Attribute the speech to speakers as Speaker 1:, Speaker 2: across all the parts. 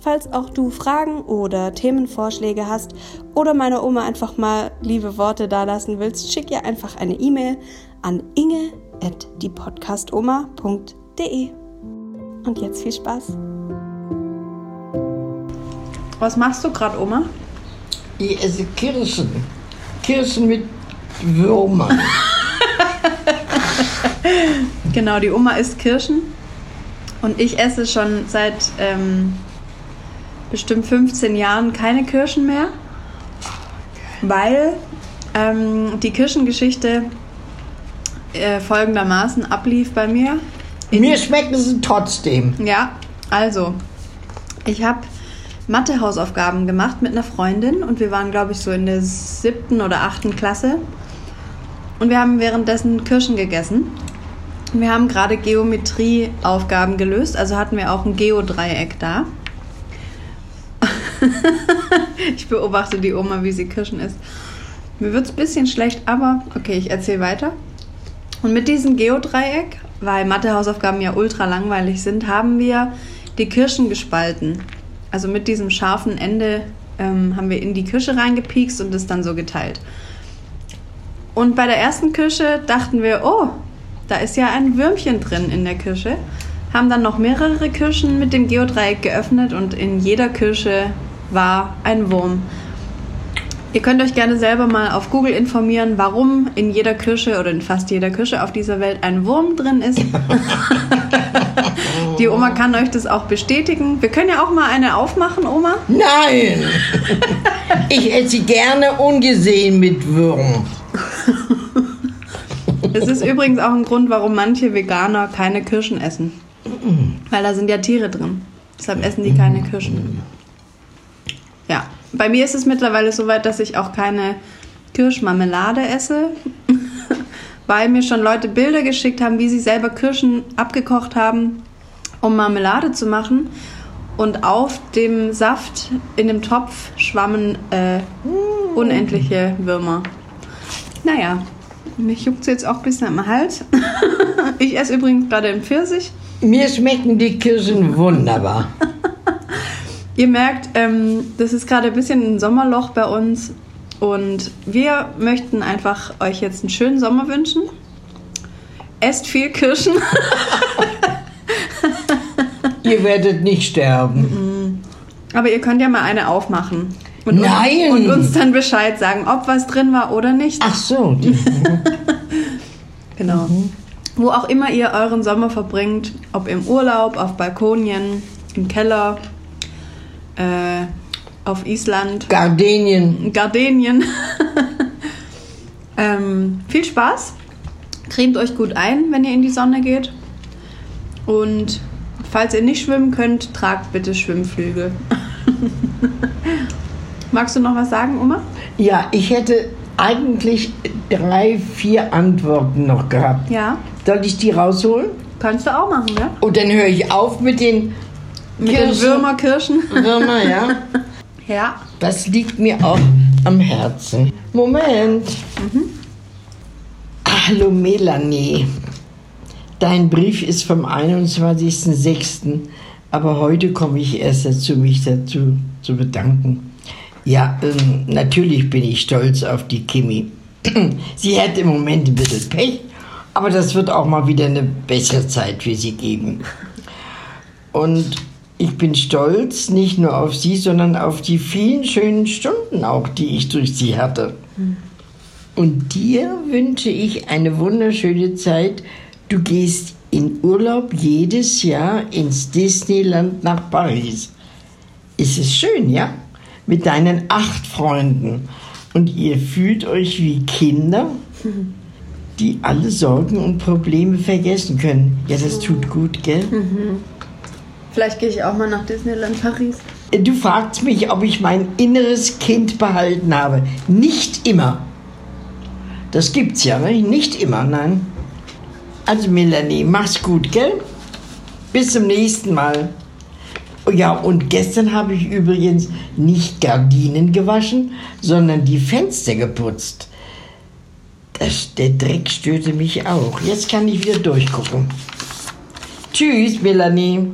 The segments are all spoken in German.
Speaker 1: Falls auch du Fragen oder Themenvorschläge hast oder meiner Oma einfach mal liebe Worte dalassen willst, schick ihr einfach eine E-Mail an inge@diepodcastoma.de. Und jetzt viel Spaß. Was machst du gerade, Oma?
Speaker 2: Ich esse Kirschen. Kirschen mit Würmern.
Speaker 1: genau, die Oma isst Kirschen und ich esse schon seit ähm, bestimmt 15 Jahren keine Kirschen mehr, weil ähm, die Kirschengeschichte äh, folgendermaßen ablief bei mir.
Speaker 2: Mir schmecken sie trotzdem.
Speaker 1: Ja, also, ich habe Mathe-Hausaufgaben gemacht mit einer Freundin und wir waren, glaube ich, so in der siebten oder achten Klasse. Und wir haben währenddessen Kirschen gegessen. Wir haben gerade Geometrieaufgaben gelöst, also hatten wir auch ein Geodreieck da. ich beobachte die Oma, wie sie Kirschen isst. Mir wird es ein bisschen schlecht, aber okay, ich erzähle weiter. Und mit diesem Geodreieck, weil Mathehausaufgaben ja ultra langweilig sind, haben wir die Kirschen gespalten. Also mit diesem scharfen Ende ähm, haben wir in die Kirsche reingepiekst und es dann so geteilt. Und bei der ersten Kirsche dachten wir, oh, da ist ja ein Würmchen drin in der Kirsche. Haben dann noch mehrere Kirschen mit dem Geodreieck geöffnet und in jeder Kirsche war ein Wurm. Ihr könnt euch gerne selber mal auf Google informieren, warum in jeder Kirsche oder in fast jeder Kirsche auf dieser Welt ein Wurm drin ist. Die Oma kann euch das auch bestätigen. Wir können ja auch mal eine aufmachen, Oma.
Speaker 2: Nein! Ich esse gerne ungesehen mit Würm.
Speaker 1: Das ist übrigens auch ein Grund, warum manche Veganer keine Kirschen essen. Weil da sind ja Tiere drin. Deshalb essen die keine Kirschen. Ja, bei mir ist es mittlerweile so weit, dass ich auch keine Kirschmarmelade esse, weil mir schon Leute Bilder geschickt haben, wie sie selber Kirschen abgekocht haben, um Marmelade zu machen. Und auf dem Saft in dem Topf schwammen äh, unendliche Würmer. Naja, mich juckt es jetzt auch ein bisschen am Hals. ich esse übrigens gerade einen Pfirsich.
Speaker 2: Mir schmecken die Kirschen wunderbar.
Speaker 1: Ihr merkt, ähm, das ist gerade ein bisschen ein Sommerloch bei uns und wir möchten einfach euch jetzt einen schönen Sommer wünschen. Esst viel Kirschen.
Speaker 2: Ihr werdet nicht sterben.
Speaker 1: Aber ihr könnt ja mal eine aufmachen. Und
Speaker 2: Nein!
Speaker 1: Uns, und uns dann Bescheid sagen, ob was drin war oder nicht.
Speaker 2: Ach so. die-
Speaker 1: Genau. Wo auch immer ihr euren Sommer verbringt, ob im Urlaub, auf Balkonien, im Keller, äh, auf Island,
Speaker 2: Gardenien.
Speaker 1: Gardenien. ähm, viel Spaß. Cremt euch gut ein, wenn ihr in die Sonne geht. Und falls ihr nicht schwimmen könnt, tragt bitte Schwimmflügel. Magst du noch was sagen, Oma?
Speaker 2: Ja, ich hätte eigentlich drei, vier Antworten noch gehabt.
Speaker 1: Ja,
Speaker 2: Soll ich die rausholen?
Speaker 1: kannst du auch machen, ne?
Speaker 2: Und dann höre ich auf mit den
Speaker 1: Mit den
Speaker 2: Kirschen.
Speaker 1: Würmerkirschen.
Speaker 2: Würmer, ja.
Speaker 1: Ja.
Speaker 2: Das liegt mir auch am Herzen. Moment. Hallo Melanie. Dein Brief ist vom 21.06., aber heute komme ich erst dazu, mich dazu zu bedanken. Ja, ähm, natürlich bin ich stolz auf die Kimi. Sie hat im Moment ein bisschen Pech, aber das wird auch mal wieder eine bessere Zeit für sie geben. Und ich bin stolz nicht nur auf sie, sondern auf die vielen schönen Stunden auch, die ich durch sie hatte. Und dir wünsche ich eine wunderschöne Zeit. Du gehst in Urlaub jedes Jahr ins Disneyland nach Paris. Ist es schön, ja? Mit deinen acht Freunden. Und ihr fühlt euch wie Kinder, die alle Sorgen und Probleme vergessen können. Ja, das tut gut, gell?
Speaker 1: Vielleicht gehe ich auch mal nach Disneyland Paris.
Speaker 2: Du fragst mich, ob ich mein inneres Kind behalten habe. Nicht immer. Das gibt's ja, ne? nicht immer, nein. Also Melanie, mach's gut, gell? Bis zum nächsten Mal. Oh ja, und gestern habe ich übrigens nicht Gardinen gewaschen, sondern die Fenster geputzt. Das, der Dreck störte mich auch. Jetzt kann ich wieder durchgucken. Tschüss, Melanie.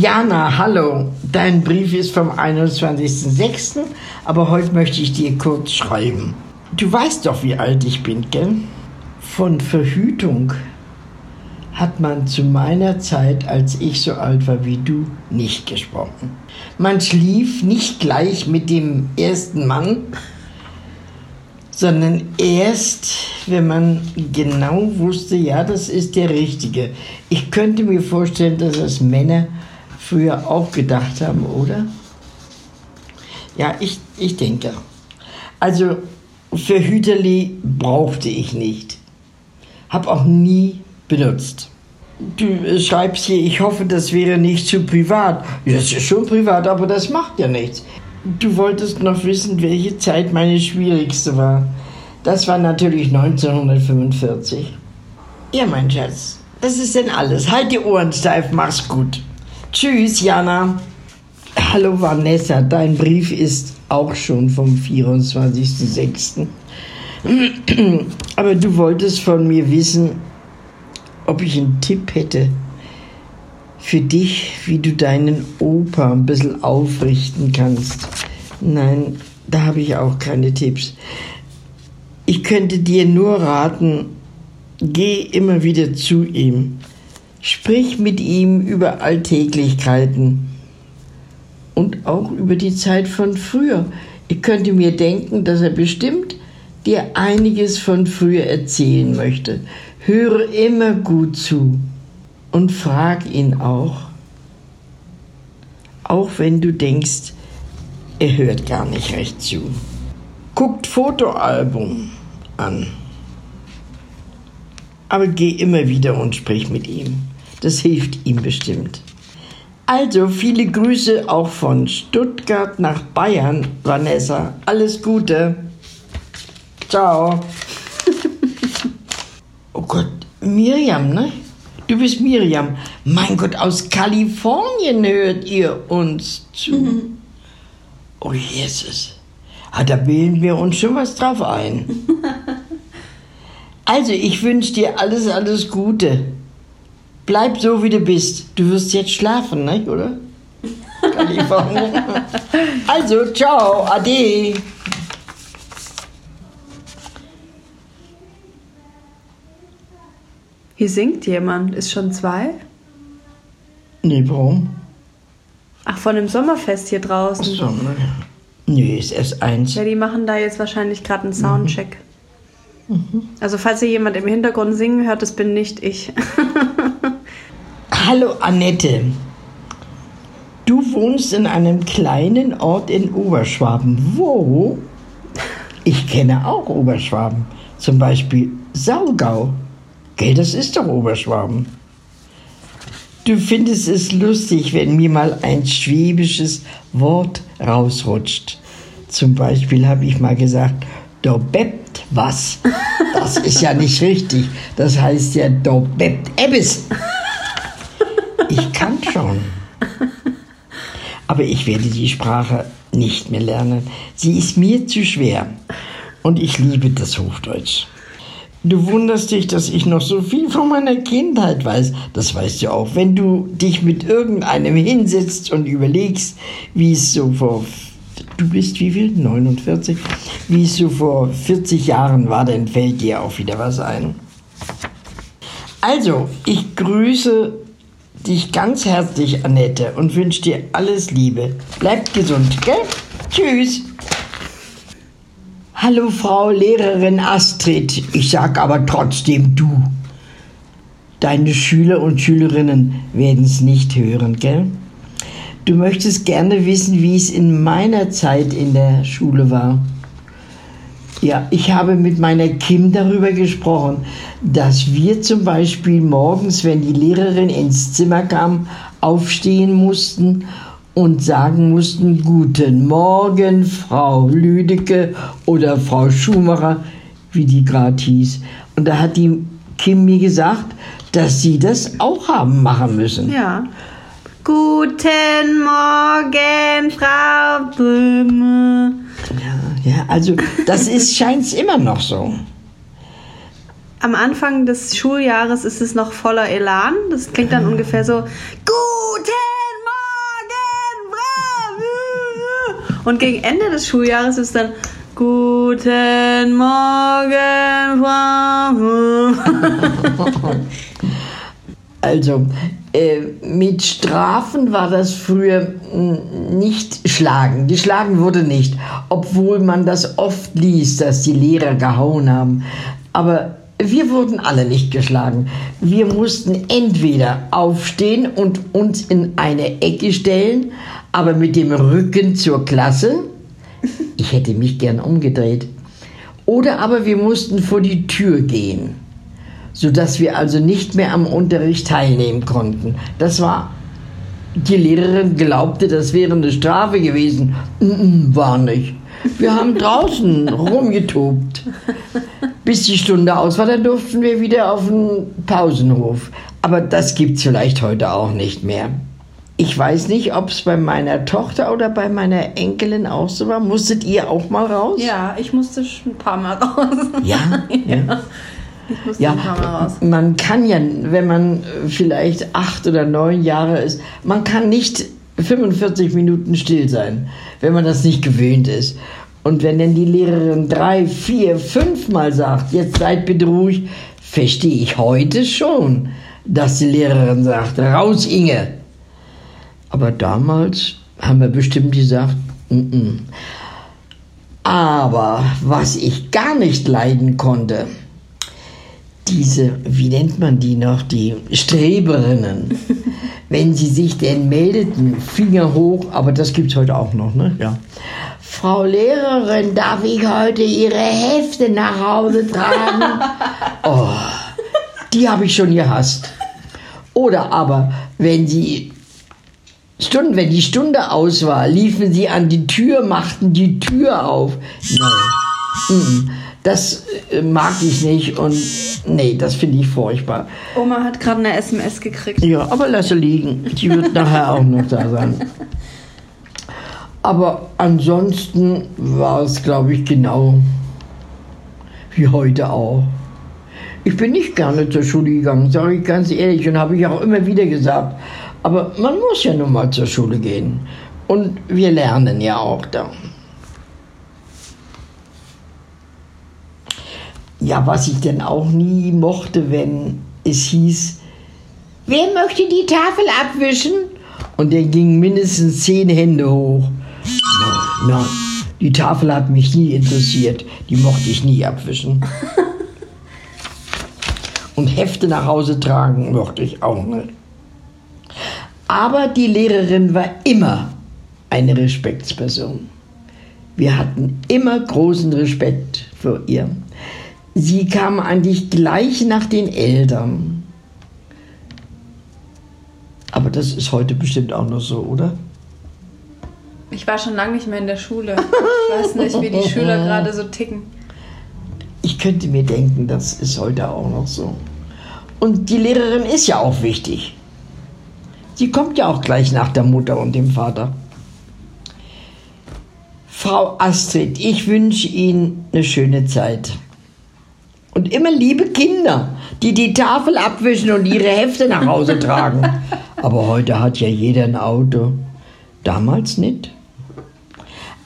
Speaker 2: Jana, hallo. Dein Brief ist vom 21.06., aber heute möchte ich dir kurz schreiben. Du weißt doch, wie alt ich bin, gell? Von Verhütung hat man zu meiner Zeit, als ich so alt war wie du, nicht gesprochen. Man schlief nicht gleich mit dem ersten Mann, sondern erst, wenn man genau wusste, ja, das ist der Richtige. Ich könnte mir vorstellen, dass das Männer früher auch gedacht haben, oder? Ja, ich, ich denke. Also für Hüterli brauchte ich nicht. Hab auch nie benutzt. Du schreibst hier, ich hoffe, das wäre nicht zu privat. Das ist schon privat, aber das macht ja nichts. Du wolltest noch wissen, welche Zeit meine schwierigste war. Das war natürlich 1945. Ja, mein Schatz, das ist denn alles. Halt die Ohren steif, mach's gut. Tschüss, Jana. Hallo, Vanessa, dein Brief ist auch schon vom 24.06. Aber du wolltest von mir wissen, ob ich einen Tipp hätte für dich, wie du deinen Opa ein bisschen aufrichten kannst. Nein, da habe ich auch keine Tipps. Ich könnte dir nur raten, geh immer wieder zu ihm. Sprich mit ihm über Alltäglichkeiten und auch über die Zeit von früher. Ich könnte mir denken, dass er bestimmt dir einiges von früher erzählen möchte. Höre immer gut zu und frag ihn auch, auch wenn du denkst, er hört gar nicht recht zu. Guckt Fotoalbum an. Aber geh immer wieder und sprich mit ihm. Das hilft ihm bestimmt. Also viele Grüße auch von Stuttgart nach Bayern, Vanessa. Alles Gute. Ciao. Oh Gott, Miriam, ne? Du bist Miriam. Mein Gott, aus Kalifornien hört ihr uns zu. Mhm. Oh Jesus. Ah, da bilden wir uns schon was drauf ein. also, ich wünsche dir alles, alles Gute. Bleib so, wie du bist. Du wirst jetzt schlafen, ne? oder? Also, ciao, ade.
Speaker 1: Hier singt jemand. Ist schon zwei?
Speaker 2: Nee, warum?
Speaker 1: Ach, von dem Sommerfest hier draußen.
Speaker 2: Ach so, ne? Nee, ist erst eins.
Speaker 1: Ja, die machen da jetzt wahrscheinlich gerade einen Soundcheck. Mhm. Also, falls ihr jemand im Hintergrund singen hört, das bin nicht ich.
Speaker 2: Hallo Annette. Du wohnst in einem kleinen Ort in Oberschwaben. Wo? Ich kenne auch Oberschwaben. Zum Beispiel Saugau. Gell, das ist doch Oberschwaben. Du findest es lustig, wenn mir mal ein schwäbisches Wort rausrutscht. Zum Beispiel habe ich mal gesagt, da bebt was. Das ist ja nicht richtig. Das heißt ja, da bebt Ebbes. Ich kann schon. Aber ich werde die Sprache nicht mehr lernen. Sie ist mir zu schwer. Und ich liebe das Hochdeutsch. Du wunderst dich, dass ich noch so viel von meiner Kindheit weiß. Das weißt du auch. Wenn du dich mit irgendeinem hinsetzt und überlegst, wie es so vor, du bist wie viel? 49? Wie es so vor 40 Jahren war, dann fällt dir auch wieder was ein. Also, ich grüße dich ganz herzlich, Annette, und wünsche dir alles Liebe. Bleib gesund, gell? Tschüss. Hallo Frau Lehrerin Astrid, ich sag aber trotzdem du. Deine Schüler und Schülerinnen werden es nicht hören, gell? Du möchtest gerne wissen, wie es in meiner Zeit in der Schule war. Ja, ich habe mit meiner Kim darüber gesprochen, dass wir zum Beispiel morgens, wenn die Lehrerin ins Zimmer kam, aufstehen mussten und sagen mussten, guten Morgen, Frau Lüdecke oder Frau Schumacher, wie die gerade hieß. Und da hat die Kim mir gesagt, dass sie das auch haben machen müssen.
Speaker 1: Ja. Guten Morgen, Frau Böhme.
Speaker 2: Ja, ja also das ist scheint immer noch so.
Speaker 1: Am Anfang des Schuljahres ist es noch voller Elan. Das klingt dann ungefähr so: Guten Morgen, Böhme. Und gegen Ende des Schuljahres ist dann Guten Morgen, Frau.
Speaker 2: Also, mit Strafen war das früher mh, nicht schlagen. Geschlagen wurde nicht, obwohl man das oft liest, dass die Lehrer gehauen haben. Aber wir wurden alle nicht geschlagen. Wir mussten entweder aufstehen und uns in eine Ecke stellen, aber mit dem Rücken zur Klasse. Ich hätte mich gern umgedreht. Oder aber wir mussten vor die Tür gehen sodass wir also nicht mehr am Unterricht teilnehmen konnten. Das war, die Lehrerin glaubte, das wäre eine Strafe gewesen. War nicht. Wir haben draußen rumgetobt. Bis die Stunde aus war, dann durften wir wieder auf den Pausenhof. Aber das gibt es vielleicht heute auch nicht mehr. Ich weiß nicht, ob es bei meiner Tochter oder bei meiner Enkelin auch so war. Musstet ihr auch mal raus?
Speaker 1: Ja, ich musste schon ein paar Mal raus.
Speaker 2: Ja? ja. Ja, man kann ja, wenn man vielleicht acht oder neun Jahre ist, man kann nicht 45 Minuten still sein, wenn man das nicht gewöhnt ist. Und wenn dann die Lehrerin drei, vier, fünf Mal sagt, jetzt seid bitte ruhig, verstehe ich heute schon, dass die Lehrerin sagt, raus Inge. Aber damals haben wir bestimmt gesagt, mm -mm. aber was ich gar nicht leiden konnte, diese, wie nennt man die noch, die Streberinnen, wenn sie sich denn meldeten, Finger hoch, aber das gibt es heute auch noch, ne? Ja. Frau Lehrerin, darf ich heute Ihre Hefte nach Hause tragen? Oh, die habe ich schon gehasst. Oder aber, wenn sie Stunden, wenn die Stunde aus war, liefen sie an die Tür, machten die Tür auf. Nein. Das äh, mag ich nicht und nee, das finde ich furchtbar.
Speaker 1: Oma hat gerade eine SMS gekriegt.
Speaker 2: Ja, aber lasse liegen. Die wird nachher auch noch da sein. Aber ansonsten war es, glaube ich, genau wie heute auch. Ich bin nicht gerne zur Schule gegangen, sage ich ganz ehrlich, und habe ich auch immer wieder gesagt. Aber man muss ja nun mal zur Schule gehen. Und wir lernen ja auch da. Ja, was ich denn auch nie mochte, wenn es hieß, wer möchte die Tafel abwischen? Und dann gingen mindestens zehn Hände hoch. Nein, nein, die Tafel hat mich nie interessiert. Die mochte ich nie abwischen. Und Hefte nach Hause tragen mochte ich auch nicht. Aber die Lehrerin war immer eine Respektsperson. Wir hatten immer großen Respekt vor ihr. Sie kam eigentlich gleich nach den Eltern. Aber das ist heute bestimmt auch noch so, oder?
Speaker 1: Ich war schon lange nicht mehr in der Schule. Ich weiß nicht, wie die Schüler gerade so ticken.
Speaker 2: Ich könnte mir denken, das ist heute auch noch so. Und die Lehrerin ist ja auch wichtig. Sie kommt ja auch gleich nach der Mutter und dem Vater. Frau Astrid, ich wünsche Ihnen eine schöne Zeit. Und immer liebe Kinder, die die Tafel abwischen und ihre Hefte nach Hause tragen. Aber heute hat ja jeder ein Auto. Damals nicht.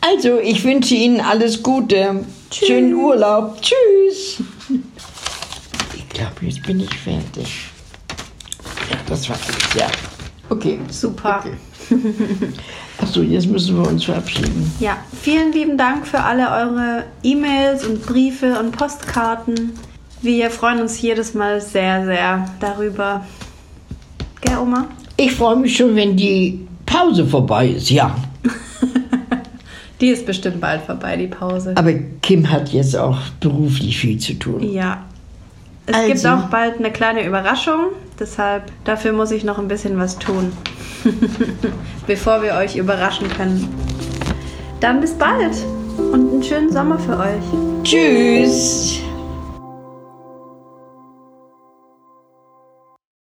Speaker 2: Also, ich wünsche Ihnen alles Gute. Tschüss. Schönen Urlaub. Tschüss. Ich glaube, jetzt bin ich fertig. Ja, das war alles, ja. Okay.
Speaker 1: Super.
Speaker 2: Okay. Achso, jetzt müssen wir uns verabschieden.
Speaker 1: Ja, vielen lieben Dank für alle eure E-Mails und Briefe und Postkarten. Wir freuen uns jedes Mal sehr, sehr darüber. Gell, Oma?
Speaker 2: Ich freue mich schon, wenn die Pause vorbei ist, ja.
Speaker 1: die ist bestimmt bald vorbei, die Pause.
Speaker 2: Aber Kim hat jetzt auch beruflich viel zu tun.
Speaker 1: Ja. Es also. gibt auch bald eine kleine Überraschung, deshalb dafür muss ich noch ein bisschen was tun. bevor wir euch überraschen können. Dann bis bald und einen schönen Sommer für euch.
Speaker 2: Tschüss.